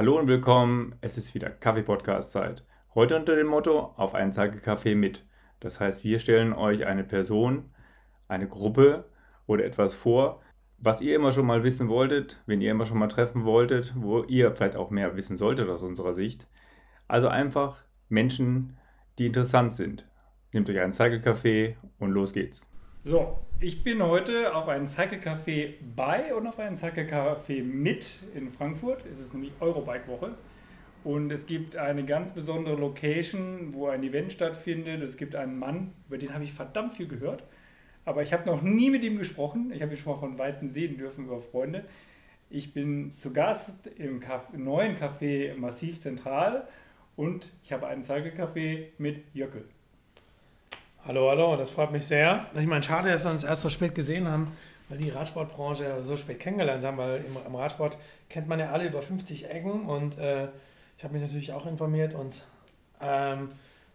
Hallo und willkommen, es ist wieder Kaffee-Podcast-Zeit. Heute unter dem Motto auf einen Kaffee mit. Das heißt, wir stellen euch eine Person, eine Gruppe oder etwas vor, was ihr immer schon mal wissen wolltet, wenn ihr immer schon mal treffen wolltet, wo ihr vielleicht auch mehr wissen solltet aus unserer Sicht. Also einfach Menschen, die interessant sind. Nehmt euch einen Cycle-Café und los geht's. So, ich bin heute auf einem Cycle Café bei und auf einem Cycle Café mit in Frankfurt. Es ist nämlich Eurobike Woche. Und es gibt eine ganz besondere Location, wo ein Event stattfindet. Es gibt einen Mann, über den habe ich verdammt viel gehört. Aber ich habe noch nie mit ihm gesprochen. Ich habe ihn schon mal von Weitem sehen dürfen über Freunde. Ich bin zu Gast im Café, neuen Café Massiv Zentral und ich habe einen Cycle Café mit Jöckel. Hallo, hallo, das freut mich sehr. Ich meine, schade, dass wir uns erst so spät gesehen haben, weil die Radsportbranche so spät kennengelernt haben, weil im, im Radsport kennt man ja alle über 50 Ecken und äh, ich habe mich natürlich auch informiert und ähm,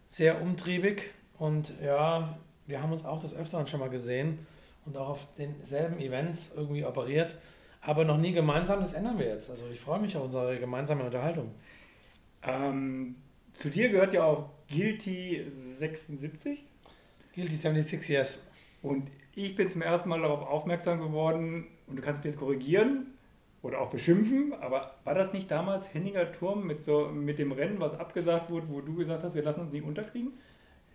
sehr umtriebig und ja, wir haben uns auch das Öfteren schon mal gesehen und auch auf denselben Events irgendwie operiert, aber noch nie gemeinsam, das ändern wir jetzt. Also ich freue mich auf unsere gemeinsame Unterhaltung. Ähm, zu dir gehört ja auch Guilty 76. Guilty 76 Yes. Und ich bin zum ersten Mal darauf aufmerksam geworden, und du kannst mich jetzt korrigieren oder auch beschimpfen, aber war das nicht damals Henninger Turm mit, so, mit dem Rennen, was abgesagt wurde, wo du gesagt hast, wir lassen uns nicht unterkriegen?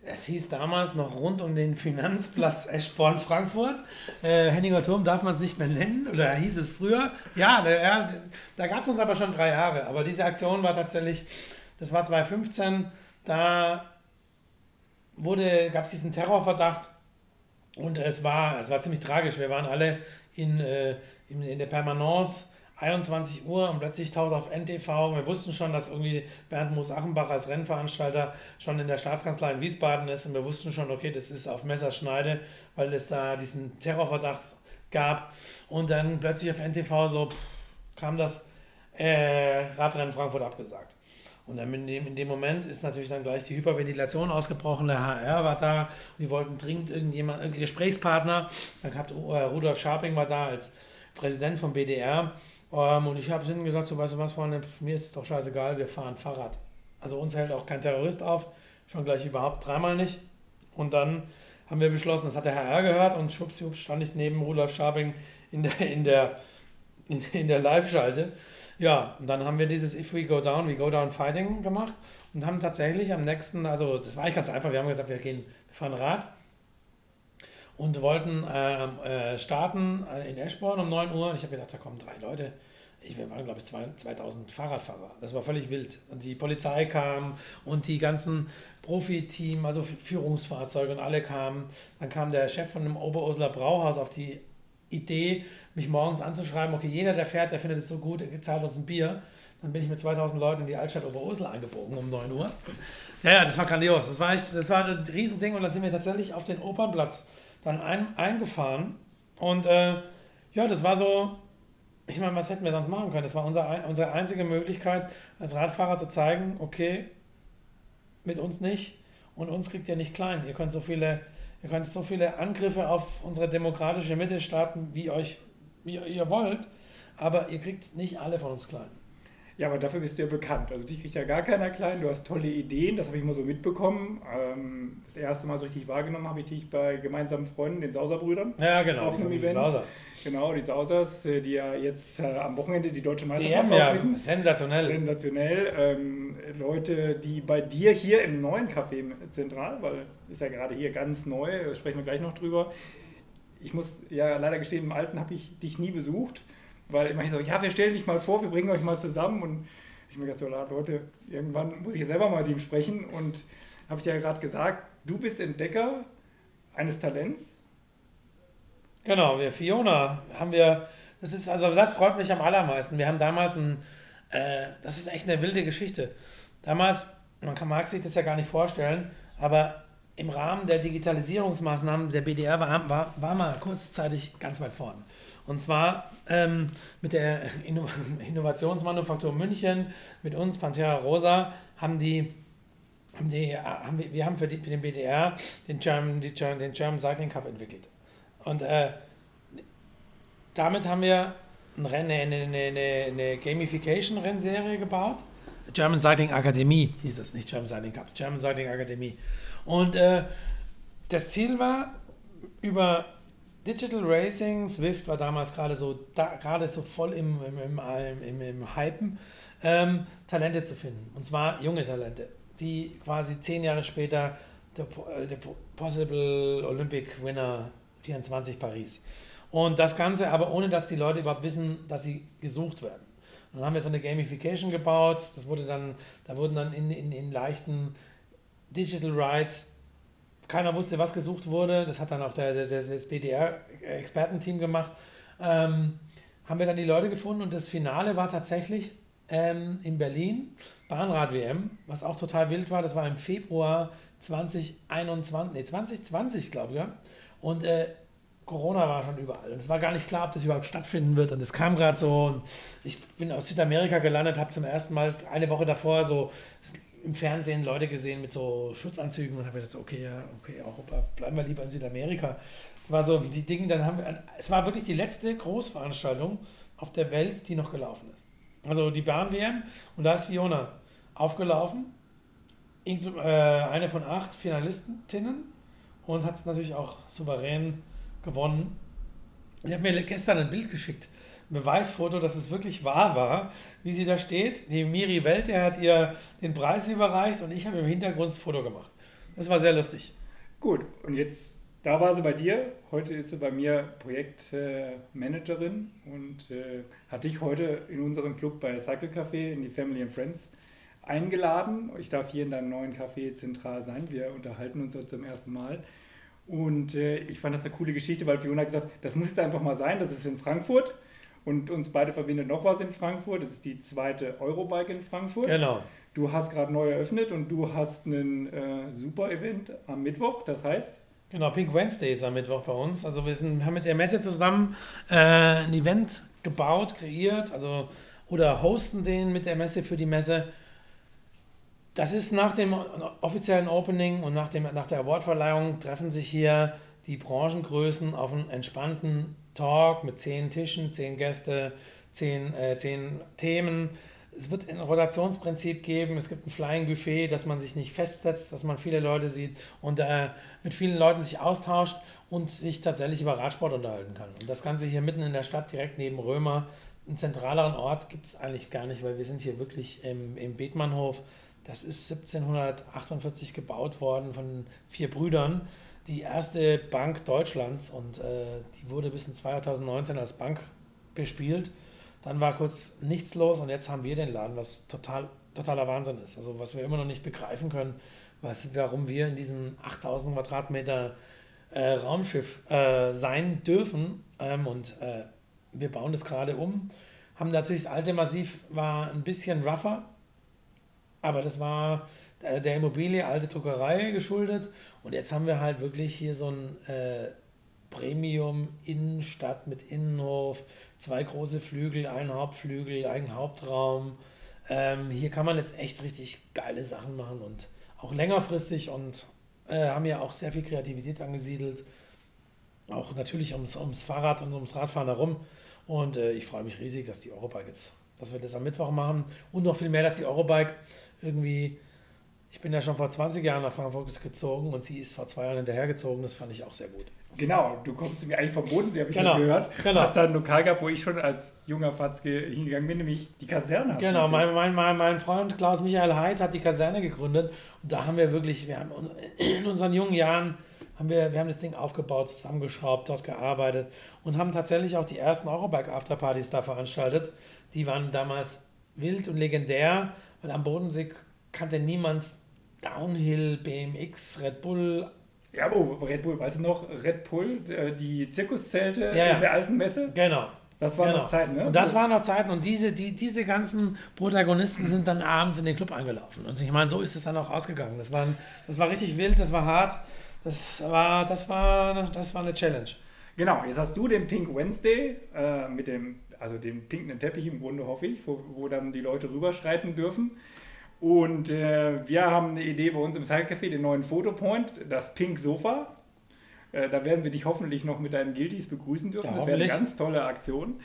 Es hieß damals noch rund um den Finanzplatz Eschborn Frankfurt. Äh, Henninger Turm darf man es nicht mehr nennen, oder hieß es früher. Ja, da, da gab es uns aber schon drei Jahre. Aber diese Aktion war tatsächlich, das war 2015, da wurde, gab es diesen Terrorverdacht und es war, es war ziemlich tragisch. Wir waren alle in, äh, in, in der Permanence 21 Uhr und plötzlich taucht auf NTV. Wir wussten schon, dass irgendwie Bernd Moos-Achenbach als Rennveranstalter schon in der Staatskanzlei in Wiesbaden ist und wir wussten schon, okay, das ist auf Messerschneide, weil es da diesen Terrorverdacht gab. Und dann plötzlich auf NTV so pff, kam das äh, Radrennen Frankfurt abgesagt. Und dann in dem, in dem Moment ist natürlich dann gleich die Hyperventilation ausgebrochen. Der HR war da, die wollten dringend irgendjemand, irgendeinen Gesprächspartner. Dann hat Rudolf Scharping war da als Präsident vom BDR. Ähm, und ich habe ihnen gesagt, so weißt du was, Freunde, mir ist es doch scheißegal, wir fahren Fahrrad. Also uns hält auch kein Terrorist auf, schon gleich überhaupt dreimal nicht. Und dann haben wir beschlossen, das hat der HR gehört und schwuppsiwupps stand ich neben Rudolf Scharping in der, in der, in der Live-Schalte. Ja, und dann haben wir dieses If We Go Down, We Go Down Fighting gemacht und haben tatsächlich am nächsten, also das war eigentlich ganz einfach, wir haben gesagt, wir gehen, wir fahren Rad und wollten äh, äh, starten in Eschborn um 9 Uhr. Ich habe gedacht, da kommen drei Leute. Ich, wir waren, glaube ich, 2000 Fahrradfahrer. Das war völlig wild. Und die Polizei kam und die ganzen Profiteam, also Führungsfahrzeuge und alle kamen. Dann kam der Chef von dem Oberosler Brauhaus auf die Idee, mich morgens anzuschreiben, okay, jeder, der fährt, der findet es so gut, er zahlt uns ein Bier. Dann bin ich mit 2000 Leuten in die Altstadt Oberursel eingebogen um 9 Uhr. Ja, ja, das war grandios. Das war, echt, das war ein Riesending und dann sind wir tatsächlich auf den Opernplatz dann ein, eingefahren. Und äh, ja, das war so, ich meine, was hätten wir sonst machen können? Das war unser, unsere einzige Möglichkeit, als Radfahrer zu zeigen, okay, mit uns nicht und uns kriegt ihr nicht klein. Ihr könnt so viele Ihr könnt so viele Angriffe auf unsere demokratische Mitte starten, wie, euch, wie ihr wollt, aber ihr kriegt nicht alle von uns klein. Ja, aber dafür bist du ja bekannt. Also dich kriegt ja gar keiner klein. Du hast tolle Ideen, das habe ich mal so mitbekommen. Ähm, das erste Mal so richtig wahrgenommen habe ich dich bei gemeinsamen Freunden, den Sauser-Brüdern. Ja, genau. Auf einem Event. Sauser. Genau, die Sausers, äh, die ja jetzt äh, am Wochenende die deutsche Meisterschaft die ja, Sensationell. Sensationell. Ähm, Leute, die bei dir hier im neuen Café zentral, weil ist ja gerade hier ganz neu, sprechen wir gleich noch drüber. Ich muss ja leider gestehen, im Alten habe ich dich nie besucht. Weil immer so, ja, wir stellen dich mal vor, wir bringen euch mal zusammen. Und ich mir gedacht, so, Leute, irgendwann muss ich selber mal mit ihm sprechen. Und habe ich ja gerade gesagt, du bist Entdecker eines Talents. Genau, wir Fiona haben wir, das ist, also das freut mich am allermeisten. Wir haben damals ein, äh, das ist echt eine wilde Geschichte. Damals, man kann, mag sich das ja gar nicht vorstellen, aber im Rahmen der Digitalisierungsmaßnahmen der BDR war, war, war mal kurzzeitig ganz weit vorne. Und zwar ähm, mit der Inno Innovationsmanufaktur München, mit uns, Pantera Rosa, haben die, haben die haben wir, wir haben für, die, für den BDR den German, die, den German Cycling Cup entwickelt. Und äh, damit haben wir ein Rennen, eine, eine, eine, eine Gamification-Rennserie gebaut. German Cycling Akademie hieß es, nicht German Cycling Cup, German Cycling Akademie. Und äh, das Ziel war, über Digital Racing, Swift war damals gerade so, da, so voll im, im, im, im, im Hypen, ähm, Talente zu finden. Und zwar junge Talente, die quasi zehn Jahre später der, der Possible Olympic Winner 24 Paris. Und das Ganze aber ohne, dass die Leute überhaupt wissen, dass sie gesucht werden. Dann haben wir so eine Gamification gebaut. Das wurde dann, da wurden dann in, in, in leichten Digital Rights, keiner wusste, was gesucht wurde. Das hat dann auch der, der, das BDR-Expertenteam gemacht. Ähm, haben wir dann die Leute gefunden und das Finale war tatsächlich ähm, in Berlin, Bahnrad-WM, was auch total wild war. Das war im Februar 2021, nee, 2020, glaube ich, ja. Und äh, Corona war schon überall. Und es war gar nicht klar, ob das überhaupt stattfinden wird. Und es kam gerade so. Und ich bin aus Südamerika gelandet, habe zum ersten Mal eine Woche davor so im Fernsehen Leute gesehen mit so Schutzanzügen und habe gedacht, okay, ja, okay, Europa, bleiben wir lieber in Südamerika. War so die Dinge, dann haben wir, es war wirklich die letzte Großveranstaltung auf der Welt, die noch gelaufen ist. Also die Bahn-WM und da ist Fiona aufgelaufen, äh, eine von acht Finalistinnen und hat es natürlich auch souverän gewonnen. Ich habe mir gestern ein Bild geschickt, Beweisfoto, dass es wirklich wahr war, wie sie da steht. Die Miri Welte hat ihr den Preis überreicht und ich habe im Hintergrund das Foto gemacht. Das war sehr lustig. Gut, und jetzt, da war sie bei dir. Heute ist sie bei mir Projektmanagerin und äh, hat dich heute in unseren Club bei Cycle Café in die Family and Friends eingeladen. Ich darf hier in deinem neuen Café zentral sein. Wir unterhalten uns heute zum ersten Mal. Und äh, ich fand das eine coole Geschichte, weil Fiona hat gesagt, das muss jetzt einfach mal sein, das ist in Frankfurt. Und uns beide verbindet noch was in Frankfurt. Das ist die zweite Eurobike in Frankfurt. Genau. Du hast gerade neu eröffnet und du hast ein äh, super Event am Mittwoch. Das heißt? Genau, Pink Wednesday ist am Mittwoch bei uns. Also wir sind, haben mit der Messe zusammen äh, ein Event gebaut, kreiert, also oder hosten den mit der Messe für die Messe. Das ist nach dem offiziellen Opening und nach, dem, nach der Awardverleihung treffen sich hier die Branchengrößen auf einen entspannten Talk mit zehn Tischen, zehn Gäste, zehn, äh, zehn Themen. Es wird ein Rotationsprinzip geben, es gibt ein Flying Buffet, dass man sich nicht festsetzt, dass man viele Leute sieht und äh, mit vielen Leuten sich austauscht und sich tatsächlich über Radsport unterhalten kann. Und das Ganze hier mitten in der Stadt, direkt neben Römer. Einen zentraleren Ort gibt es eigentlich gar nicht, weil wir sind hier wirklich im, im Bethmannhof das ist 1748 gebaut worden von vier Brüdern. Die erste Bank Deutschlands und äh, die wurde bis in 2019 als Bank bespielt. Dann war kurz nichts los und jetzt haben wir den Laden, was total, totaler Wahnsinn ist. Also was wir immer noch nicht begreifen können, was, warum wir in diesem 8000 Quadratmeter äh, Raumschiff äh, sein dürfen. Ähm, und äh, wir bauen das gerade um. Haben natürlich das alte Massiv war ein bisschen rougher, aber das war der Immobilie, alte Druckerei geschuldet. Und jetzt haben wir halt wirklich hier so ein äh, Premium-Innenstadt mit Innenhof, zwei große Flügel, ein Hauptflügel, ein Hauptraum. Ähm, hier kann man jetzt echt richtig geile Sachen machen und auch längerfristig und äh, haben ja auch sehr viel Kreativität angesiedelt. Auch natürlich ums, ums Fahrrad und ums Radfahren herum. Und äh, ich freue mich riesig, dass die Eurobike jetzt, dass wir das am Mittwoch machen und noch viel mehr, dass die Eurobike irgendwie, ich bin ja schon vor 20 Jahren nach Frankfurt gezogen und sie ist vor zwei Jahren hinterhergezogen. Das fand ich auch sehr gut. Genau, du kommst mir eigentlich vom Bodensee, habe ich genau, gehört. Genau. Hast da ein Lokal gehabt, wo ich schon als junger Fatzke hingegangen bin, nämlich die Kaserne. Genau, mein, mein, mein, mein Freund Klaus Michael Heid hat die Kaserne gegründet und da haben wir wirklich, wir haben in unseren jungen Jahren haben wir, wir haben das Ding aufgebaut, zusammengeschraubt, dort gearbeitet und haben tatsächlich auch die ersten Eurobike Afterpartys da veranstaltet. Die waren damals wild und legendär, weil am Bodensee kannte niemand Downhill, BMX, Red Bull. Ja, oh, Red Bull, weißt du noch, Red Bull, äh, die Zirkuszelte ja, ja. in der alten Messe? Genau. Das waren genau. noch Zeiten, ne? Und das waren noch Zeiten und diese, die, diese ganzen Protagonisten sind dann abends in den Club eingelaufen. Und ich meine, so ist es dann auch ausgegangen. Das war, das war richtig wild, das war hart. Das war, das war, das war eine Challenge. Genau, jetzt hast du den Pink Wednesday äh, mit dem also den pinken Teppich im Grunde, hoffe ich, wo, wo dann die Leute rüberschreiten dürfen. Und äh, wir haben eine Idee bei uns im Cyclecafé, den neuen Fotopoint, das Pink Sofa. Äh, da werden wir dich hoffentlich noch mit deinen Guilties begrüßen dürfen. Ja, das wäre eine ganz tolle Aktion.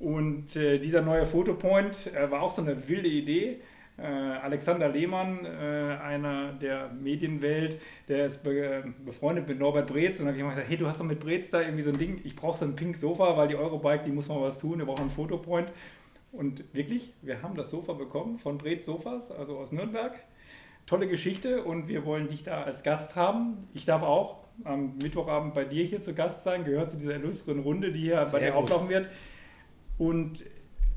Und äh, dieser neue Fotopoint äh, war auch so eine wilde Idee. Äh, Alexander Lehmann, äh, einer der Medienwelt, der ist be befreundet mit Norbert Breetz. Und dann habe ich gesagt, hey, du hast doch mit Breetz da irgendwie so ein Ding, ich brauche so ein pink Sofa, weil die Eurobike, die muss mal was tun, wir brauchen einen Fotopoint. Und wirklich, wir haben das Sofa bekommen von Breetz Sofas, also aus Nürnberg. Tolle Geschichte und wir wollen dich da als Gast haben. Ich darf auch am Mittwochabend bei dir hier zu Gast sein, gehört zu dieser illustren Runde, die hier Sehr bei dir gut. auflaufen wird. Und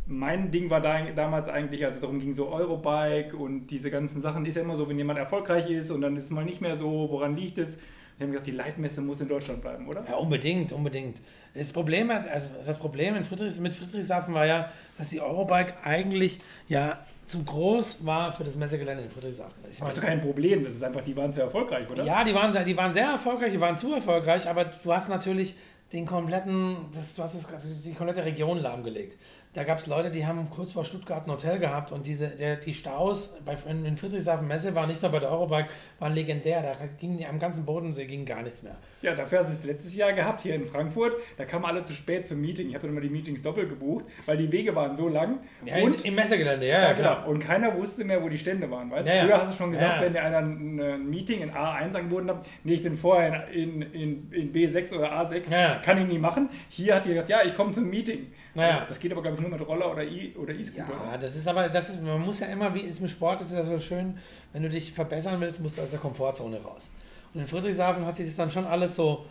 mein Ding war da, damals eigentlich, als es darum ging, so Eurobike und diese ganzen Sachen, ist ja immer so, wenn jemand erfolgreich ist und dann ist es mal nicht mehr so, woran liegt es? Wir haben gesagt, die Leitmesse muss in Deutschland bleiben, oder? Ja, unbedingt, unbedingt. Das Problem, also das Problem in Friedrichs, mit Friedrichshafen war ja, dass die Eurobike eigentlich ja zu groß war für das Messegelände in Friedrichshafen. Ich meine, das ist kein Problem, das ist einfach, die waren zu erfolgreich, oder? Ja, die waren, die waren sehr erfolgreich, die waren zu erfolgreich, aber du hast natürlich den kompletten, das, du hast das, die komplette Region lahmgelegt. Da gab es Leute, die haben kurz vor Stuttgart ein Hotel gehabt und diese, der, die Staus bei, in Friedrichshafen Messe war nicht nur bei der Eurobike, waren legendär. Da ging am ganzen Bodensee ging gar nichts mehr. Ja, dafür hast du es letztes Jahr gehabt hier in Frankfurt. Da kamen alle zu spät zum Meeting. Ich habe dann immer die Meetings doppelt gebucht, weil die Wege waren so lang. Ja, und, im Messegelände, ja, ja, klar. Genau. Und keiner wusste mehr, wo die Stände waren. Weißt? Ja, Früher hast du schon gesagt, wenn dir einer ein Meeting in A1 angeboten hat, nee, ich bin vorher in, in, in B6 oder A6, kann ich nie machen. Hier hat die gesagt, ja, ich komme zum Meeting. Naja. Das geht aber, glaube ich, nur mit Roller oder E-Scooter. Oder e ja, das ist aber, das ist, man muss ja immer, wie ist im Sport, das ist ja so schön, wenn du dich verbessern willst, musst du aus der Komfortzone raus. Und in Friedrichshafen hat sich das dann schon alles so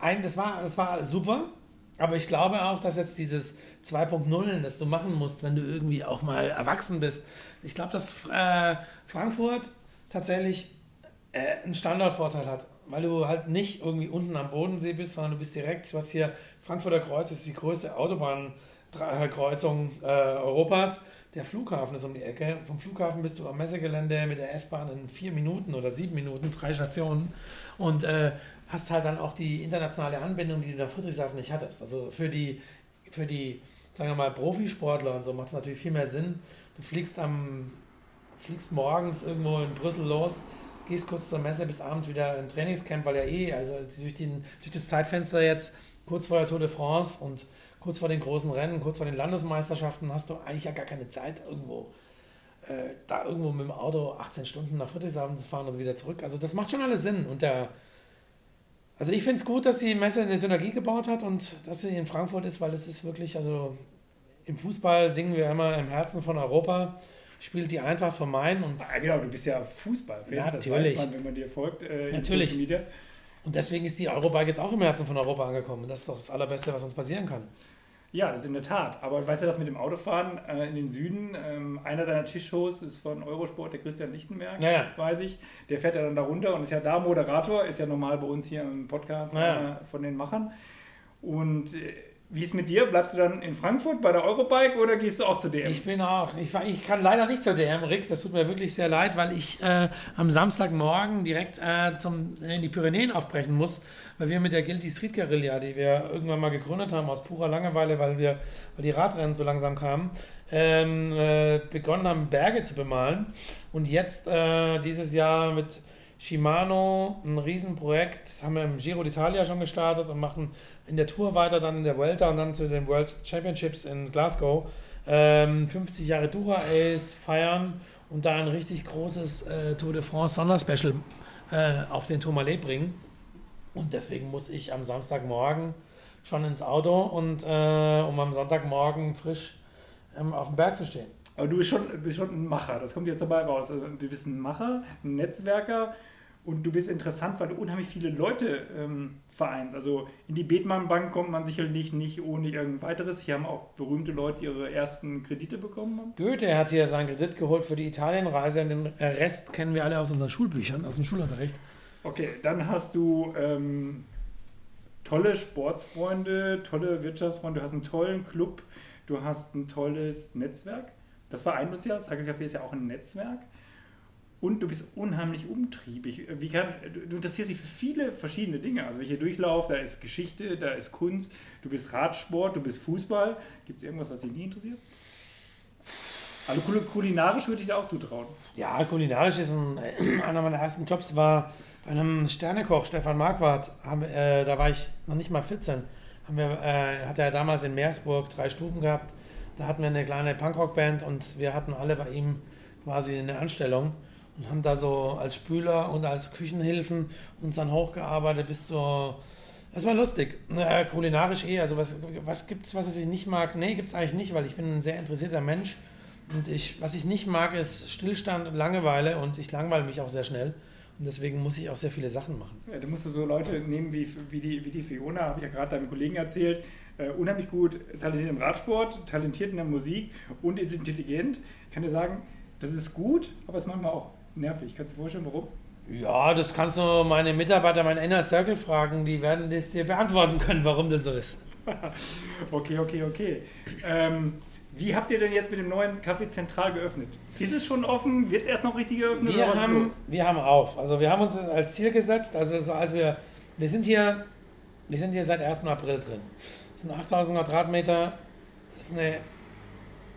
ein, das war, das war super, aber ich glaube auch, dass jetzt dieses 2.0, das du machen musst, wenn du irgendwie auch mal erwachsen bist, ich glaube, dass äh, Frankfurt tatsächlich äh, einen Standortvorteil hat, weil du halt nicht irgendwie unten am Bodensee bist, sondern du bist direkt, du hast hier Frankfurter Kreuz, ist die größte Autobahnkreuzung äh, Europas. Der Flughafen ist um die Ecke. Vom Flughafen bist du am Messegelände mit der S-Bahn in vier Minuten oder sieben Minuten, drei Stationen. Und äh, hast halt dann auch die internationale Anbindung, die du nach Friedrichshafen nicht hattest. Also für die, für die sagen wir mal, Profisportler und so macht es natürlich viel mehr Sinn. Du fliegst am fliegst morgens irgendwo in Brüssel los, gehst kurz zur Messe, bis abends wieder im Trainingscamp, weil ja eh, also durch, den, durch das Zeitfenster jetzt kurz vor der Tour de France und kurz vor den großen Rennen, kurz vor den Landesmeisterschaften hast du eigentlich ja gar keine Zeit irgendwo äh, da irgendwo mit dem Auto 18 Stunden nach Friedrichshafen zu fahren und wieder zurück. Also das macht schon alles Sinn und der also ich finde es gut, dass die Messe eine Synergie gebaut hat und dass sie in Frankfurt ist, weil es ist wirklich, also im Fußball singen wir immer im Herzen von Europa, spielt die Eintracht von Main und... Ah, genau, du bist ja Fußballfan, ja, natürlich. Man, wenn man dir folgt äh, natürlich. Social Media. Und deswegen ist die Eurobike jetzt auch im Herzen von Europa angekommen. Das ist doch das Allerbeste, was uns passieren kann. Ja, das ist in der Tat. Aber weißt du, das mit dem Autofahren äh, in den Süden, ähm, einer deiner Tischhosts ist von Eurosport, der Christian Lichtenberg, ja, ja. weiß ich. Der fährt ja dann da runter und ist ja da Moderator, ist ja normal bei uns hier im Podcast ja. von den Machern. Und äh, wie ist mit dir? Bleibst du dann in Frankfurt bei der Eurobike oder gehst du auch zur DM? Ich bin auch. Ich, ich kann leider nicht zur DM, Rick. Das tut mir wirklich sehr leid, weil ich äh, am Samstagmorgen direkt äh, zum, in die Pyrenäen aufbrechen muss, weil wir mit der Guilty Street Guerilla, die wir irgendwann mal gegründet haben, aus purer Langeweile, weil, wir, weil die Radrennen so langsam kamen, ähm, äh, begonnen haben, Berge zu bemalen. Und jetzt äh, dieses Jahr mit Shimano ein Riesenprojekt, haben wir im Giro d'Italia schon gestartet und machen in der Tour weiter, dann in der Vuelta und dann zu den World Championships in Glasgow. Ähm, 50 Jahre Dura Ace feiern und da ein richtig großes äh, Tour de France Sonderspecial äh, auf den Tourmalet bringen. Und deswegen muss ich am Samstagmorgen schon ins Auto und äh, um am Sonntagmorgen frisch ähm, auf dem Berg zu stehen. Aber du bist schon, bist schon ein Macher, das kommt jetzt dabei raus. Also, du bist ein Macher, ein Netzwerker und du bist interessant, weil du unheimlich viele Leute ähm, vereinst. Also in die Bethmann Bank kommt man sicherlich nicht ohne irgend weiteres. Hier haben auch berühmte Leute ihre ersten Kredite bekommen. Goethe hat hier seinen Kredit geholt für die Italienreise und den Rest kennen wir alle aus unseren Schulbüchern, aus dem Schulunterricht. Okay, dann hast du ähm, tolle Sportsfreunde, tolle Wirtschaftsfreunde, du hast einen tollen Club, du hast ein tolles Netzwerk. Das vereint uns ja, Cycle Café ist ja auch ein Netzwerk. Und du bist unheimlich umtriebig. Kann, du interessierst dich für viele verschiedene Dinge. Also welche Durchlauf, da ist Geschichte, da ist Kunst, du bist Radsport, du bist Fußball. Gibt es irgendwas, was dich nie interessiert? Also kulinarisch würde ich dir auch zutrauen. Ja, kulinarisch ist ein, einer meiner ersten Jobs war bei einem Sternekoch, Stefan Marquardt. Äh, da war ich noch nicht mal 14 haben wir, äh, hat er damals in Meersburg drei Stuben gehabt. Da hatten wir eine kleine Punkrock-Band und wir hatten alle bei ihm quasi eine Anstellung und haben da so als Spüler und als Küchenhilfen uns dann hochgearbeitet bis zur. Das war lustig. Äh, kulinarisch eh. Also, was, was es, was ich nicht mag? Nee, gibt es eigentlich nicht, weil ich bin ein sehr interessierter Mensch. Und ich, was ich nicht mag, ist Stillstand und Langeweile und ich langweile mich auch sehr schnell. Und deswegen muss ich auch sehr viele Sachen machen. Ja, du musst so Leute nehmen wie, wie, die, wie die Fiona, habe ich ja gerade deinem Kollegen erzählt. Äh, unheimlich gut talentiert im Radsport, talentiert in der Musik und intelligent. Ich kann dir sagen, das ist gut, aber es ist manchmal auch nervig. Kannst du dir vorstellen, warum? Ja, das kannst du meine Mitarbeiter, mein Inner Circle fragen, die werden das dir beantworten können, warum das so ist. okay, okay, okay. Ähm, wie habt ihr denn jetzt mit dem neuen Café Zentral geöffnet? Ist es schon offen? Wird es erst noch richtig geöffnet? Wir, haben, wir haben auf. Also wir haben uns als Ziel gesetzt, also, so, also wir, wir, sind hier, wir sind hier seit 1. April drin. Das sind 8000 Quadratmeter. Das ist eine,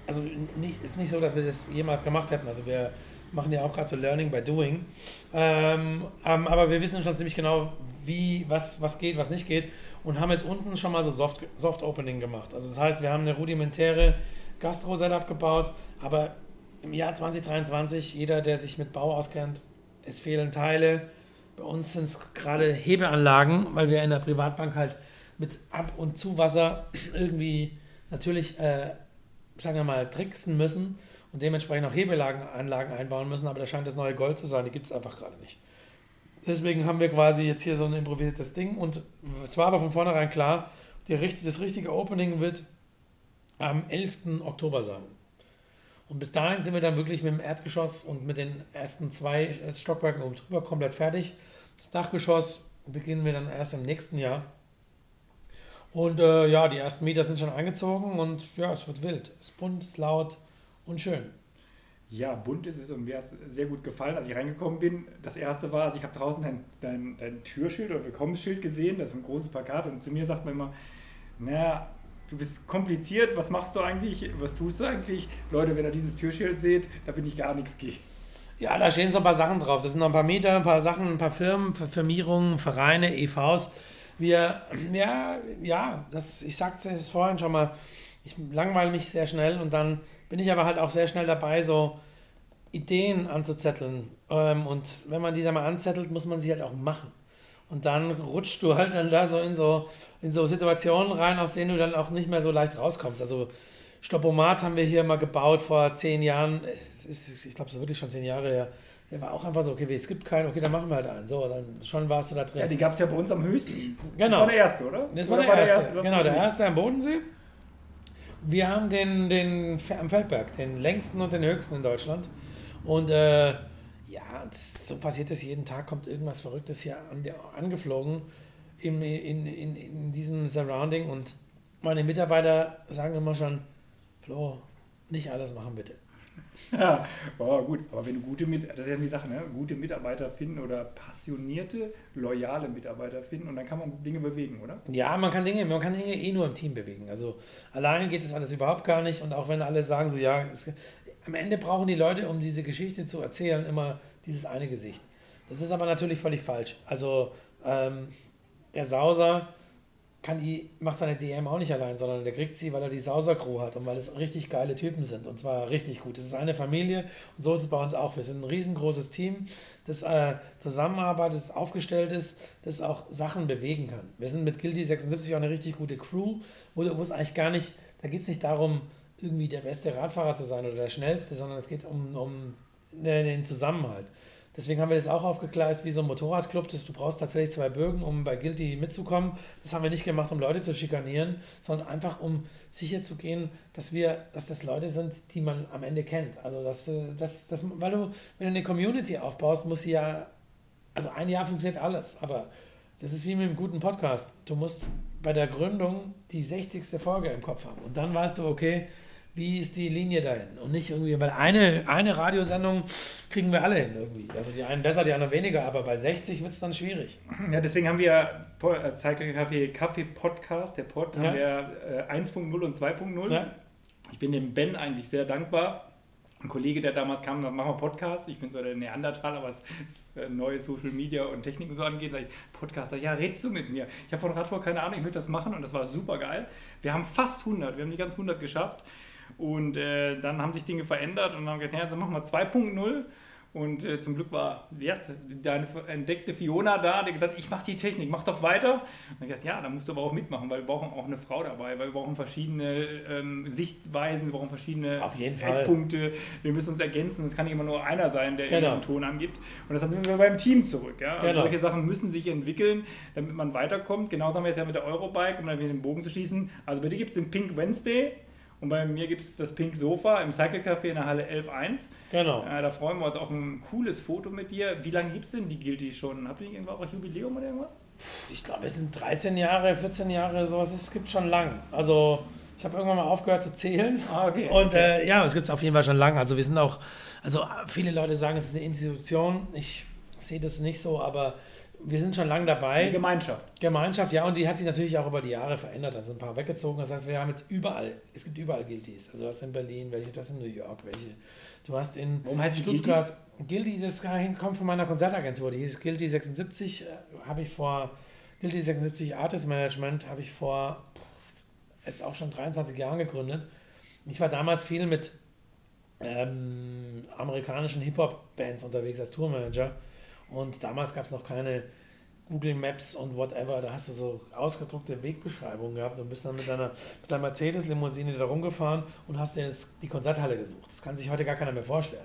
also nicht, ist nicht so, dass wir das jemals gemacht hätten. Also wir machen ja auch gerade so Learning by Doing. Ähm, ähm, aber wir wissen schon ziemlich genau, wie, was, was geht, was nicht geht. Und haben jetzt unten schon mal so Soft, Soft Opening gemacht. Also das heißt, wir haben eine rudimentäre Gastro-Setup gebaut, aber im Jahr 2023, jeder, der sich mit Bau auskennt, es fehlen Teile. Bei uns sind es gerade Hebeanlagen, weil wir in der Privatbank halt mit Ab- und Zuwasser irgendwie natürlich, äh, sagen wir mal, tricksen müssen und dementsprechend auch Hebeanlagen einbauen müssen, aber das scheint das neue Gold zu sein, die gibt es einfach gerade nicht. Deswegen haben wir quasi jetzt hier so ein improvisiertes Ding und es war aber von vornherein klar, die, das richtige Opening wird am 11. Oktober sein. Und bis dahin sind wir dann wirklich mit dem Erdgeschoss und mit den ersten zwei Stockwerken oben drüber komplett fertig. Das Dachgeschoss beginnen wir dann erst im nächsten Jahr. Und äh, ja, die ersten Mieter sind schon eingezogen und ja, es wird wild. Es ist bunt, es ist laut, und schön. Ja, bunt ist es und mir hat es sehr gut gefallen, als ich reingekommen bin. Das erste war, also ich habe draußen dein, dein, dein Türschild oder Willkommensschild gesehen, das ist ein großes Plakat und zu mir sagt man immer, naja, du bist kompliziert, was machst du eigentlich, was tust du eigentlich? Leute, wenn ihr dieses Türschild seht, da bin ich gar nichts gegen. Ja, da stehen so ein paar Sachen drauf. Das sind noch ein paar Mieter, ein paar Sachen, ein paar Firmen, Firmierungen, Vereine, EVs. Wir, ja, ja, das, ich sagte es vorhin schon mal, ich langweile mich sehr schnell und dann bin ich aber halt auch sehr schnell dabei, so Ideen anzuzetteln. Ähm, und wenn man die dann mal anzettelt, muss man sie halt auch machen. Und dann rutschst du halt dann da so in so, in so Situationen rein, aus denen du dann auch nicht mehr so leicht rauskommst. Also Stoppomat haben wir hier mal gebaut vor zehn Jahren. Ist, ich glaube, es ist wirklich schon zehn Jahre her. Der war auch einfach so, okay, es gibt keinen, okay, dann machen wir halt einen. So, dann schon warst du da drin. Ja, die gab es ja bei uns am höchsten. Genau. Das war der erste, oder? Das war, der, war erste. der erste. Genau, der erste am Bodensee. Wir haben den, den am Feldberg, den längsten und den höchsten in Deutschland. Und äh, ja, so passiert es jeden Tag, kommt irgendwas Verrücktes hier an, angeflogen in, in, in, in diesem Surrounding. Und meine Mitarbeiter sagen immer schon, Flo, nicht alles machen bitte. Ja, oh, gut. Aber wenn du gute Mit das ist ja die Sache, ne? gute Mitarbeiter finden oder passionierte, loyale Mitarbeiter finden und dann kann man Dinge bewegen, oder? Ja, man kann Dinge, man kann Dinge eh nur im Team bewegen. Also allein geht das alles überhaupt gar nicht. Und auch wenn alle sagen so, ja, es, am Ende brauchen die Leute, um diese Geschichte zu erzählen, immer dieses eine Gesicht. Das ist aber natürlich völlig falsch. Also ähm, der Sauser kann die, macht seine DM auch nicht allein, sondern der kriegt sie, weil er die Sauser-Crew hat und weil es richtig geile Typen sind. Und zwar richtig gut. Es ist eine Familie und so ist es bei uns auch. Wir sind ein riesengroßes Team, das äh, zusammenarbeitet, das aufgestellt ist, das auch Sachen bewegen kann. Wir sind mit Guilty 76 auch eine richtig gute Crew, wo, wo es eigentlich gar nicht, da geht es nicht darum, irgendwie der beste Radfahrer zu sein oder der schnellste, sondern es geht um, um den Zusammenhalt. Deswegen haben wir das auch aufgegleist wie so ein Motorradclub, dass du brauchst tatsächlich zwei Bögen, um bei Guilty mitzukommen. Das haben wir nicht gemacht, um Leute zu schikanieren, sondern einfach um sicher zu gehen, dass wir, dass das Leute sind, die man am Ende kennt. Also dass, dass, dass weil du, wenn du eine Community aufbaust, muss sie ja, also ein Jahr funktioniert alles, aber das ist wie mit einem guten Podcast. Du musst bei der Gründung die 60. Folge im Kopf haben. Und dann weißt du, okay, wie ist die Linie dahin? Und nicht irgendwie, weil eine, eine Radiosendung kriegen wir alle hin irgendwie. Also die einen besser, die anderen weniger, aber bei 60 wird es dann schwierig. Ja, deswegen haben wir als Cycle Kaffee Kaffee Podcast, der Pod, ja. haben wir äh, 1.0 und 2.0. Ja. Ich bin dem Ben eigentlich sehr dankbar, ein Kollege, der damals kam, dann machen wir Podcast. Ich bin so der Neandertaler, was äh, neue Social Media und Technik und so angeht. Sag ich, Podcaster, ja, redst du mit mir? Ich habe von Radsport keine Ahnung, ich möchte das machen und das war super geil. Wir haben fast 100, wir haben die ganz 100 geschafft. Und äh, dann haben sich Dinge verändert und haben gesagt, ja, dann machen wir 2.0 und äh, zum Glück war Wert, deine entdeckte Fiona da, die gesagt, ich mache die Technik, mach doch weiter. Und ich gesagt, ja, da musst du aber auch mitmachen, weil wir brauchen auch eine Frau dabei, weil wir brauchen verschiedene ähm, Sichtweisen, wir brauchen verschiedene Auf jeden Eckpunkte. Wir müssen uns ergänzen. Es kann nicht immer nur einer sein, der Genau. einen Ton angibt. Und das sind wir beim Team zurück. Ja? Also Genau. solche Sachen müssen sich entwickeln, damit man weiterkommt. Genauso haben wir es ja mit der Eurobike, um dann wieder den Bogen zu schließen. Also bei dir gibt es den Pink Wednesday. Und bei mir gibt es das Pink Sofa im Cycle Café in der Halle 11.1. Genau. Äh, da freuen wir uns auf ein cooles Foto mit dir. Wie lange gibt es denn die Guilty schon? Habt ihr irgendwo auch Jubiläum oder irgendwas? Ich glaube, es sind 13 Jahre, 14 Jahre, sowas. Es gibt schon lang. Also, ich habe irgendwann mal aufgehört zu zählen. Ah, okay. Und okay. äh, ja, es gibt es auf jeden Fall schon lang. Also, wir sind auch, also viele Leute sagen, es ist eine Institution. Ich sehe das nicht so, aber wir sind schon lang Eine dabei. Gemeinschaft. Gemeinschaft, ja, und die hat sich natürlich auch über die Jahre verändert. Da sind ein paar weggezogen. Das heißt, wir haben jetzt überall, es gibt überall Guilties. Also, du hast in Berlin welche, du hast in New York welche. Du hast in Warum heißt die Stuttgart. Guilty, das kommt von meiner Konzertagentur. Die hieß Guilty 76. äh, Habe ich vor, Guilty 76 Artist Management, habe ich vor jetzt auch schon 23 Jahren gegründet. Ich war damals viel mit ähm, amerikanischen Hip-Hop-Bands unterwegs als Tourmanager. Und damals gab es noch keine Google Maps und whatever. Da hast du so ausgedruckte Wegbeschreibungen gehabt und bist dann mit deiner, mit deiner Mercedes-Limousine da rumgefahren und hast dir die Konzerthalle gesucht. Das kann sich heute gar keiner mehr vorstellen.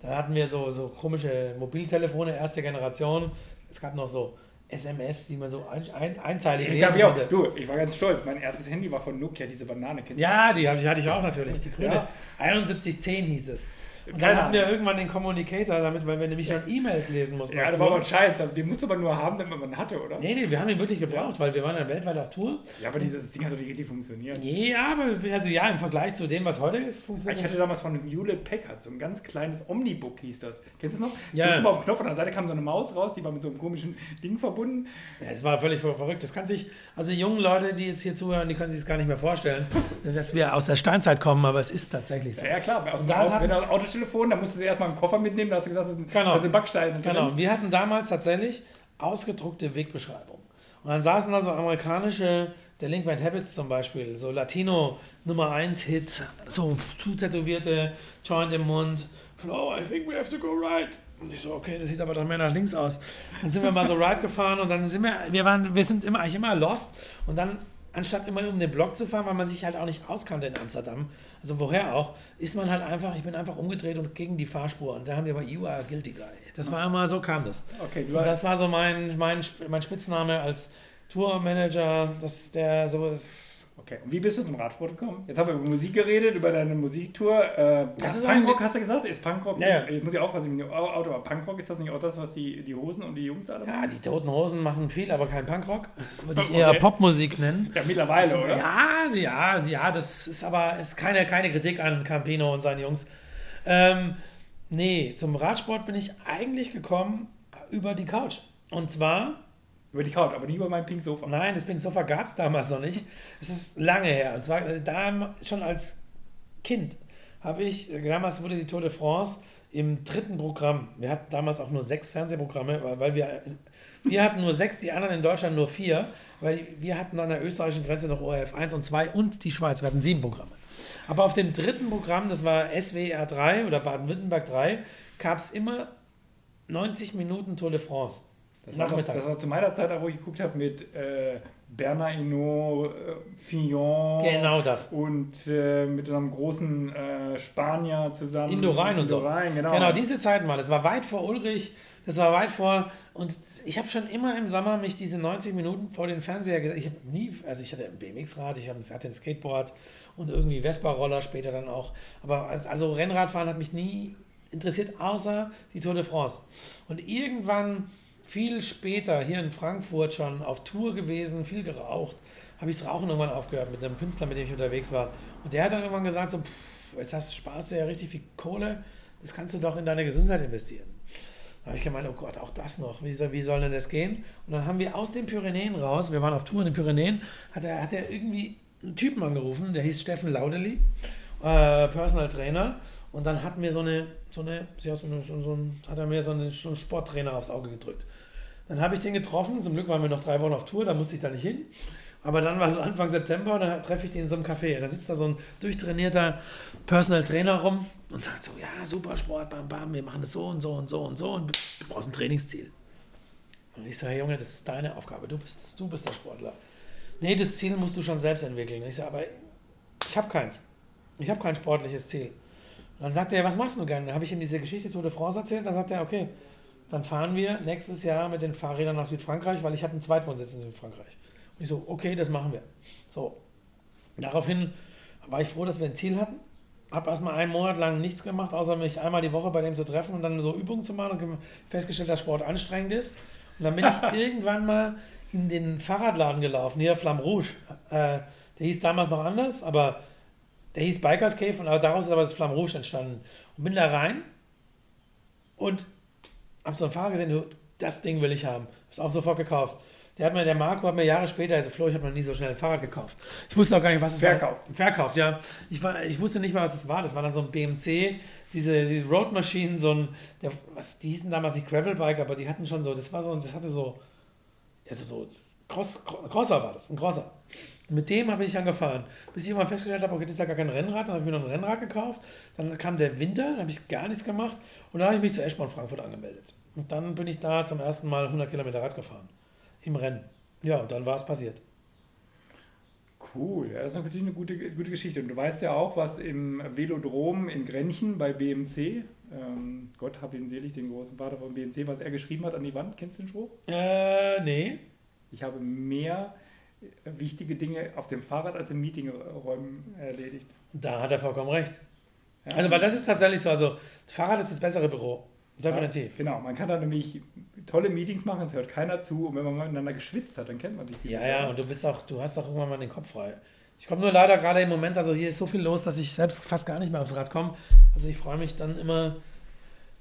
Da hatten wir so, so komische Mobiltelefone, erste Generation. Es gab noch so SMS, die man so ein, ein, einzeilig Ich, lesen konnte. Du, ich war ganz stolz. Mein erstes Handy war von Nokia, diese Banane. Kennst? Ja, die hatte ich- hatte ich auch natürlich, die grüne. Ja. 7110 hieß es. Dann hatten wir irgendwann den Communicator damit, weil wir nämlich dann E-Mails lesen mussten. Ja, das war aber Scheiß. Den musste man nur haben, damit man hatte, oder? Nee, nee, wir haben ihn wirklich gebraucht, weil wir waren dann weltweit auf Tour. Ja, aber dieses Ding hat doch nicht richtig funktioniert. Ja, aber also ja, im Vergleich zu dem, was heute ist, Ich funktioniert hatte damals von Hewlett Packard so ein ganz kleines Omnibook hieß das. Kennst du das noch? Ja. Du mal auf den Knopf und an der Seite kam so eine Maus raus, die war mit so einem komischen Ding verbunden. Ja, es war völlig ver- verrückt. Das kann sich, also die jungen Leute, die jetzt hier zuhören, die können sich es gar nicht mehr vorstellen, dass wir aus der Steinzeit kommen, aber es ist tatsächlich so. Ja, ja klar. Aus dem das Auto, wenn du ein Autotelefon, dann musst du erstmal einen Koffer mitnehmen, da hast du gesagt, das sind, Genau. das sind Backsteine drin. Genau, wir hatten damals tatsächlich ausgedruckte Wegbeschreibungen. Und dann saßen da so amerikanische Delinquent Habits zum Beispiel, so Latino Nummer 1 Hit, so zutätowierte, Joint im Mund, Flo, I think we have to go right. Und ich so, okay, das sieht aber doch mehr nach links aus. Dann sind wir mal so right gefahren und dann sind wir, wir waren, wir sind immer, eigentlich immer lost und dann anstatt immer um den Block zu fahren, weil man sich halt auch nicht auskannte in Amsterdam, also woher auch, ist man halt einfach, ich bin einfach umgedreht und gegen die Fahrspur und da haben wir aber You are a guilty guy. Das war immer, so kam das. Okay, du das war so mein, mein, mein Spitzname als Tourmanager, dass der so ist. Okay. Und wie bist du zum Radsport gekommen? Jetzt haben wir über Musik geredet, über deine Musiktour. Äh, Das ist Punkrock, hast du gesagt? Ist Punkrock? Ja, ja. Jetzt muss ich aufpassen mit dem Auto, aber Punkrock ist das nicht auch das, was die, die Hosen und die Jungs alle Ja, machen? die Toten Hosen machen viel, aber kein Punkrock. Das würde ich Okay. eher Popmusik nennen. Ja, mittlerweile, oder? Ja, ja, ja, das ist aber ist keine, keine Kritik an Campino und seinen Jungs. Ähm, nee, zum Radsport bin ich eigentlich gekommen über die Couch. Und zwar Über die Couch, aber nie über mein Pink Sofa. Nein, das Pink Sofa gab es damals noch nicht. Es ist lange her. Und zwar äh, da schon als Kind habe ich, äh, damals wurde die Tour de France im dritten Programm. Wir hatten damals auch nur sechs Fernsehprogramme, weil, wir, wir hatten nur sechs, die anderen in Deutschland nur vier, weil wir hatten an der österreichischen Grenze noch ORF 1 und 2 und die Schweiz. Wir hatten sieben Programme. Aber auf dem dritten Programm, das war SWR 3 oder Baden-Württemberg 3, gab es immer 90 Minuten Tour de France. Das war, doch, Nachmittags. das war zu meiner Zeit, wo ich geguckt habe mit äh, Bernard Hinault, äh, Fillon Genau das. und äh, mit einem großen äh, Spanier zusammen. Indurain und so. Genau. Genau, diese Zeiten mal. Das war weit vor Ulrich, das war weit vor. Und ich habe schon immer im Sommer mich diese 90 Minuten vor den Fernseher gesetzt. Ich habe nie, also ich hatte ein BMX-Rad, ich hatte ein Skateboard und irgendwie Vespa-Roller später dann auch. Aber als- also Rennradfahren hat mich nie interessiert, außer die Tour de France. Und irgendwann, viel später, hier in Frankfurt schon auf Tour gewesen, viel geraucht, habe ich das Rauchen irgendwann aufgehört mit einem Künstler, mit dem ich unterwegs war. Und der hat dann irgendwann gesagt, so, pff, jetzt hast du Spaß, ja richtig viel Kohle, das kannst du doch in deine Gesundheit investieren. Da habe ich gemeint, oh Gott, auch das noch, wie soll, wie soll denn das gehen? Und dann haben wir aus den Pyrenäen raus, wir waren auf Tour in den Pyrenäen, hat er, hat er irgendwie einen Typen angerufen, der hieß Steffen Laudeli, äh, Personal Trainer. Und dann hat mir so eine, so eine, so eine so ein, hat er mir so, eine, so einen Sporttrainer aufs Auge gedrückt. Dann habe ich den getroffen, zum Glück waren wir noch drei Wochen auf Tour, da musste ich da nicht hin. Aber dann war so Anfang September und dann treffe ich den in so einem Café. Und da sitzt da so ein durchtrainierter Personal Trainer rum und sagt so, ja, super Sport, bam, bam, wir machen das so und so und so und so und du brauchst ein Trainingsziel. Und ich sage, Junge, das ist deine Aufgabe, du bist, du bist der Sportler. Nee, das Ziel musst du schon selbst entwickeln. Ich sage, aber ich habe keins. Ich habe kein sportliches Ziel. Und dann sagt er, was machst du gerne? Dann habe ich ihm diese Geschichte Tour de France erzählt. Dann sagt er, okay, dann fahren wir nächstes Jahr mit den Fahrrädern nach Südfrankreich, weil ich habe einen Zweitwohnsitz in Südfrankreich. Und ich so, okay, das machen wir. So. Daraufhin war ich froh, dass wir ein Ziel hatten. Habe erstmal einen Monat lang nichts gemacht, außer mich einmal die Woche bei dem zu treffen und dann so Übungen zu machen und festgestellt, dass Sport anstrengend ist. Und dann bin ich irgendwann mal in den Fahrradladen gelaufen, hier Flamme Rouge. Äh, der hieß damals noch anders, aber der hieß Bikers Cave und daraus ist aber das Flamme Rouge entstanden. Und bin da rein und habe so ein Fahrrad gesehen, das Ding will ich haben. Habe es auch sofort gekauft. Der hat mir, der Marco hat mir Jahre später, also Flo, ich habe noch nie so schnell ein Fahrrad gekauft. Ich wusste auch gar nicht, was es Verkauft. war. Verkauft, ja. Ich, war, ich wusste nicht mal, was es war. Das war dann so ein BMC, diese, diese Road Machine, so ein, der, was, die hießen damals nicht Gravelbike, aber die hatten schon so, das war so, das hatte so, also so, Cross, Crosser war das, ein Crosser. Mit dem habe ich angefahren, bis ich irgendwann festgestellt habe, okay, das ist ja gar kein Rennrad, dann habe ich mir noch ein Rennrad gekauft, dann kam der Winter, dann habe ich gar nichts gemacht und dann habe ich mich zu Eschborn Frankfurt angemeldet. Und dann bin ich da zum ersten Mal 100 Kilometer Rad gefahren, im Rennen. Ja, und dann war es passiert. Cool, ja, das ist natürlich eine gute, gute Geschichte. Und du weißt ja auch, was im Velodrom in Grenchen bei BMC, ähm, Gott hab ihn selig, den großen Vater von BMC, was er geschrieben hat an die Wand. Kennst du den Spruch? Äh, nee. Ich habe mehr wichtige Dinge auf dem Fahrrad als in Meetingräumen erledigt. Da hat er vollkommen recht. Ja. Also, weil das ist tatsächlich so, also das Fahrrad ist das bessere Büro. Definitiv. Ja, genau, man kann da nämlich tolle Meetings machen, es hört keiner zu und wenn man miteinander geschwitzt hat, dann kennt man sich viel. Ja, ja, und du bist auch, du hast auch irgendwann mal den Kopf frei. Ich komme nur leider gerade im Moment, also hier ist so viel los, dass ich selbst fast gar nicht mehr aufs Rad komme. Also ich freue mich dann immer,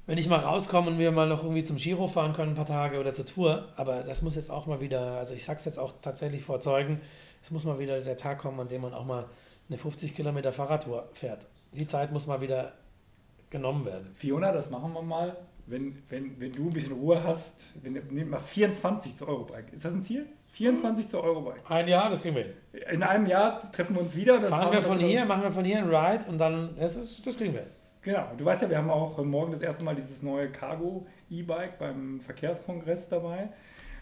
wenn ich mal rauskomme und wir mal noch irgendwie zum Giro fahren können, ein paar Tage oder zur Tour. Aber das muss jetzt auch mal wieder, also ich sag's jetzt auch tatsächlich vor Zeugen, es muss mal wieder der Tag kommen, an dem man auch mal eine 50 Kilometer Fahrradtour fährt. Die Zeit muss mal wieder genommen werden. Fiona, das machen wir mal. Wenn, wenn, wenn du ein bisschen Ruhe hast, wenn, nimm mal 24 zur Eurobike. Ist das ein Ziel? 24 zur Eurobike. Ein Jahr, das kriegen wir hin. In einem Jahr treffen wir uns wieder. Fahren, fahren wir von hier, machen wir von hier einen Ride und dann, das, ist, das kriegen wir hin. Genau, du weißt ja, wir haben auch morgen das erste Mal dieses neue Cargo E-Bike beim Verkehrskongress dabei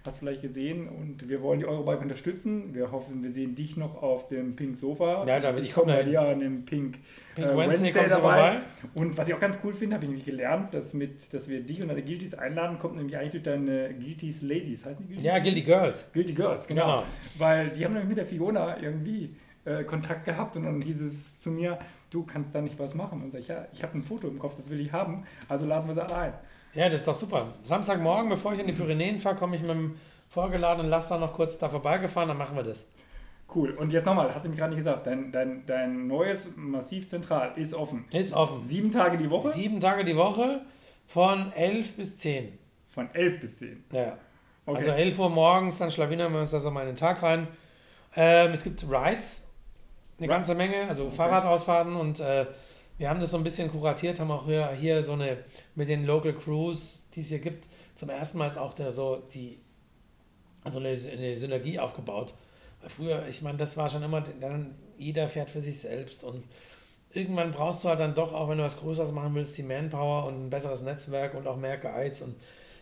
hast vielleicht gesehen und wir wollen die Eurobike unterstützen. Wir hoffen, wir sehen dich noch auf dem Pink Sofa. Ja, da will ich komme bei dir an dem Pink, Pink äh, Wednesday, Wednesday dabei. Und was ich auch ganz cool finde, habe ich nämlich gelernt, dass, mit, dass wir dich und deine Guilties einladen, kommt nämlich eigentlich durch deine Guilties Ladies, heißt die Guilties? Ja, Guilty Girls. Guilty Girls, genau. genau. Weil die haben nämlich mit der Fiona irgendwie äh, Kontakt gehabt und dann hieß es zu mir, du kannst da nicht was machen. Und sag ich, ja, ich habe ein Foto im Kopf, das will ich haben, also laden wir sie alle ein. Ja, das ist doch super. Samstagmorgen, bevor ich in die Pyrenäen fahre, komme ich mit dem vorgeladenen Laster noch kurz da vorbeigefahren, dann machen wir das. Cool. Und jetzt nochmal, hast du mir gerade nicht gesagt, dein, dein, dein neues Massivzentral ist offen. Ist offen. Sieben Tage die Woche? Sieben Tage die Woche von 11 bis 10. Von 11 bis 10? Ja. Okay. Also 11 Uhr morgens, dann schlawinern wir uns da so mal in den Tag rein. Ähm, es gibt Rides, eine right. ganze Menge, also okay. Fahrradausfahrten und äh, wir haben das so ein bisschen kuratiert, haben auch hier, hier so eine mit den Local Crews, die es hier gibt, zum ersten Mal auch der, so die, also eine, eine Synergie aufgebaut. Weil früher, ich meine, das war schon immer, dann jeder fährt für sich selbst und irgendwann brauchst du halt dann doch, auch wenn du was Größeres machen willst, die Manpower und ein besseres Netzwerk und auch mehr Guides und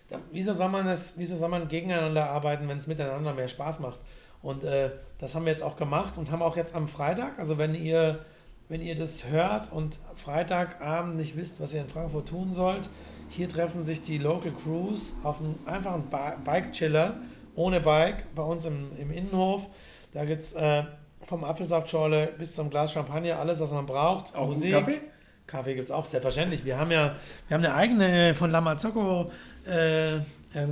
dann, wieso soll man das, wieso soll man gegeneinander arbeiten, wenn es miteinander mehr Spaß macht? Und äh, das haben wir jetzt auch gemacht und haben auch jetzt am Freitag, also wenn ihr wenn ihr das hört und Freitagabend nicht wisst, was ihr in Frankfurt tun sollt, hier treffen sich die Local Crews auf einen einfachen Bike-Chiller ohne Bike bei uns im, im Innenhof. Da gibt es äh, vom Apfelsaftschorle bis zum Glas Champagner alles, was man braucht. Auch Musik. Kaffee? Kaffee gibt es auch, selbstverständlich. Wir haben ja wir haben eine eigene von Lamazocco äh, äh,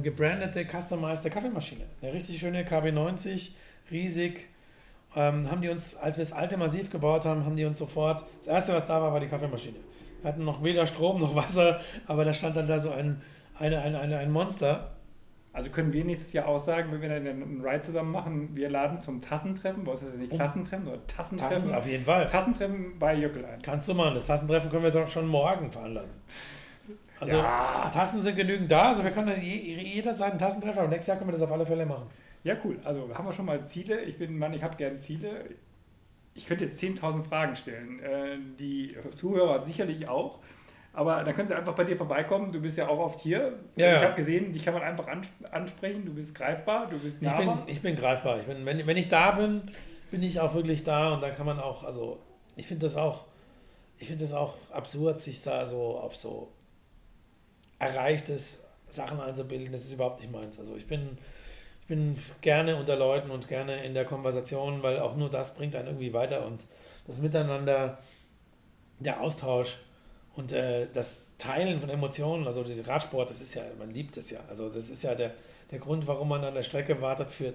gebrandete, customized Kaffeemaschine. Eine richtig schöne KB90, riesig ähm, haben die uns, als wir das alte Massiv gebaut haben, haben die uns sofort, das erste, was da war, war die Kaffeemaschine. Wir hatten noch weder Strom noch Wasser, aber da stand dann da so ein, eine, eine, eine, ein Monster. Also können wir nächstes Jahr auch sagen, wenn wir dann einen Ride zusammen machen, wir laden zum Tassentreffen, bei uns heißt es nicht Klassentreffen, sondern Tassentreffen. Tassen, auf jeden Fall. Tassentreffen bei Jöckel ein. Kannst du machen. Das Tassentreffen können wir schon morgen veranlassen. Also Ja. Tassen sind genügend da, also wir können je- jederzeit ein Tassentreffen, aber nächstes Jahr können wir das auf alle Fälle machen. Ja, cool. Also haben wir schon mal Ziele. Ich bin ein Mann, ich habe gerne Ziele. Ich könnte jetzt 10.000 Fragen stellen. Äh, Die Zuhörer sicherlich auch. Aber dann können sie einfach bei dir vorbeikommen. Du bist ja auch oft hier. Ja, ich habe gesehen, dich kann man einfach ans- ansprechen. Du bist greifbar, du bist Ich bin, nahbar. ich bin greifbar. Ich bin, wenn, wenn ich da bin, bin ich auch wirklich da und dann kann man auch, also ich finde das auch, ich finde das auch absurd, sich da so auf so erreichtes Sachen einzubilden. Das ist überhaupt nicht meins. Also ich bin, bin gerne unter Leuten und gerne in der Konversation, weil auch nur das bringt einen irgendwie weiter und das Miteinander, der Austausch und äh, das Teilen von Emotionen, also der Radsport, das ist ja, man liebt es ja. Also das ist ja der, der Grund, warum man an der Strecke wartet für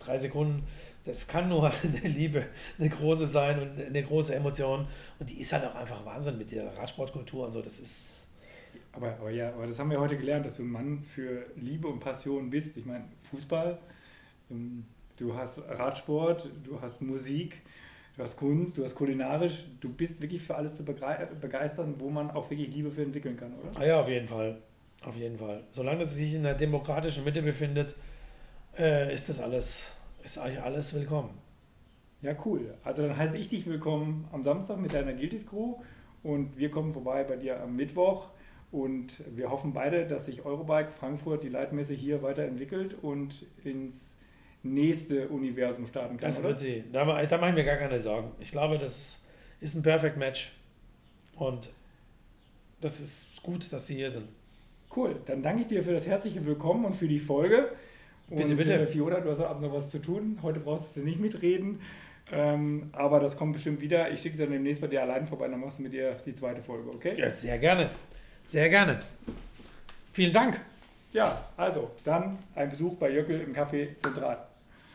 drei Sekunden. Das kann nur eine Liebe, eine große sein und eine große Emotion. Und die ist halt auch einfach Wahnsinn mit der Radsportkultur und so. Das ist, Aber, aber ja, aber das haben wir heute gelernt, dass du ein Mann für Liebe und Passion bist. Ich meine, Fußball, ähm, du hast Radsport, du hast Musik, du hast Kunst, du hast kulinarisch. Du bist wirklich für alles zu begeistern, wo man auch wirklich Liebe für entwickeln kann, oder? ah ja, auf jeden Fall. Auf jeden Fall. Solange es sich in der demokratischen Mitte befindet, äh, ist das alles, ist eigentlich alles willkommen. Ja, cool. Also dann heiße ich dich willkommen am Samstag mit deiner Guilties Crew und wir kommen vorbei bei dir am Mittwoch und wir hoffen beide, dass sich Eurobike Frankfurt, die Leitmesse hier weiterentwickelt und ins nächste Universum starten kann. Das wird sie. Da, da mache ich mir gar keine Sorgen. Ich glaube, das ist ein Perfect Match. Und das ist gut, dass Sie hier sind. Cool, dann danke ich dir für das herzliche Willkommen und für die Folge. Und Bitte, bitte. äh, Fiona, du hast auch noch was zu tun. Heute brauchst du nicht mitreden. Ähm, aber das kommt bestimmt wieder. Ich schicke sie dann demnächst bei dir allein vorbei, dann machst du mit dir die zweite Folge, okay? Ja, sehr gerne. Sehr gerne. Vielen Dank. Ja, also dann ein Besuch bei Jöckel im Café Zentral.